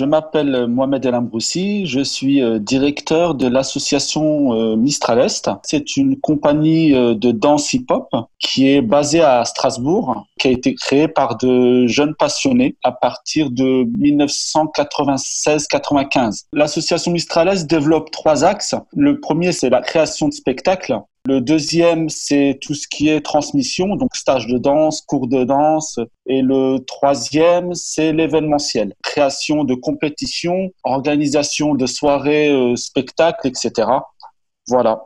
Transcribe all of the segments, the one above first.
Je m'appelle Mohamed El Ambroussi, je suis euh, directeur de l'association euh, Mistral Est. C'est une compagnie euh, de danse hip-hop qui est basée à Strasbourg, qui a été créée par de jeunes passionnés à partir de 1996-95. L'association Mistral Est développe trois axes. Le premier, c'est la création de spectacles le deuxième, c'est tout ce qui est transmission, donc stage de danse, cours de danse. Et le troisième, c'est l'événementiel, création de compétitions, organisation de soirées, euh, spectacles, etc. Voilà.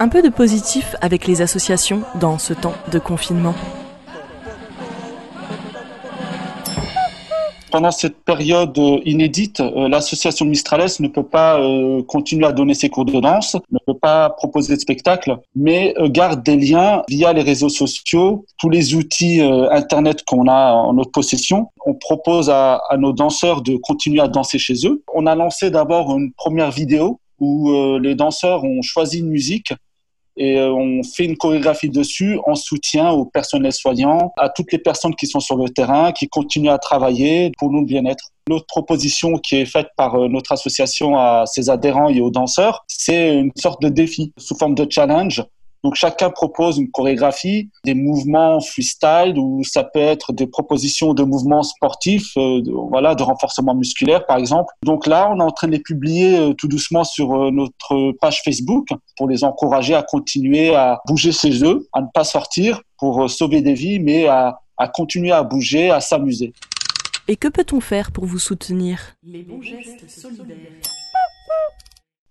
Un peu de positif avec les associations dans ce temps de confinement. Pendant cette période euh, inédite, euh, l'association Mistrales ne peut pas euh, continuer à donner ses cours de danse, ne peut pas proposer de spectacles, mais garde des liens via les réseaux sociaux, tous les outils Internet qu'on a en notre possession. On propose à, à, nos danseurs de continuer à danser chez eux. On a lancé d'abord une première vidéo où les danseurs ont choisi une musique et euh, on fait une chorégraphie dessus en soutien au personnel soignant, à toutes les personnes qui sont sur le terrain, qui continuent à travailler pour nous le bien-être. L'autre proposition qui est faite par euh, notre association à ses adhérents et aux danseurs, c'est une sorte de défi sous forme de challenge donc chacun propose une chorégraphie, des mouvements freestyle ou ça peut être des propositions de mouvements sportifs, euh, voilà, de renforcement musculaire par exemple. Donc là, on est en train de les publier euh, tout doucement sur euh, notre page Facebook pour les encourager à continuer à bouger chez eux, à ne pas sortir pour sauver des vies, mais à, à continuer à bouger, à s'amuser. Et que peut-on faire pour vous soutenir? Les bons gestes solidaires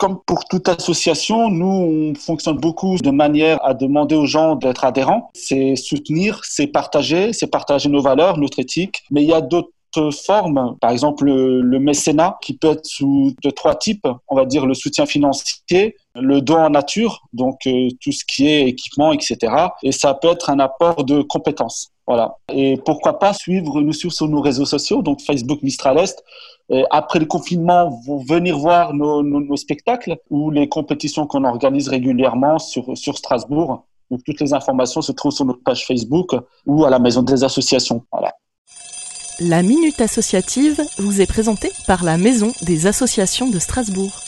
comme pour toute association, nous, on fonctionne beaucoup de manière à demander aux gens d'être adhérents. C'est soutenir, c'est partager, c'est partager nos valeurs, notre éthique. Mais il y a d'autres formes, par exemple le, mécénat, qui peut être sous de trois types. On va dire le soutien financier, le don en nature, donc euh, tout ce qui est équipement, etc. Et ça peut être un apport de compétences. Voilà. Et pourquoi pas suivre, nous suivre sur nos réseaux sociaux, donc Facebook Mistral Est. après le confinement, vont venir voir nos, nos, spectacles ou les compétitions qu'on organise régulièrement sur, sur Strasbourg. Donc, toutes les informations se trouvent sur notre page Facebook ou à la Maison des associations. Voilà. La Minute Associative vous est présentée par la Maison des associations de Strasbourg.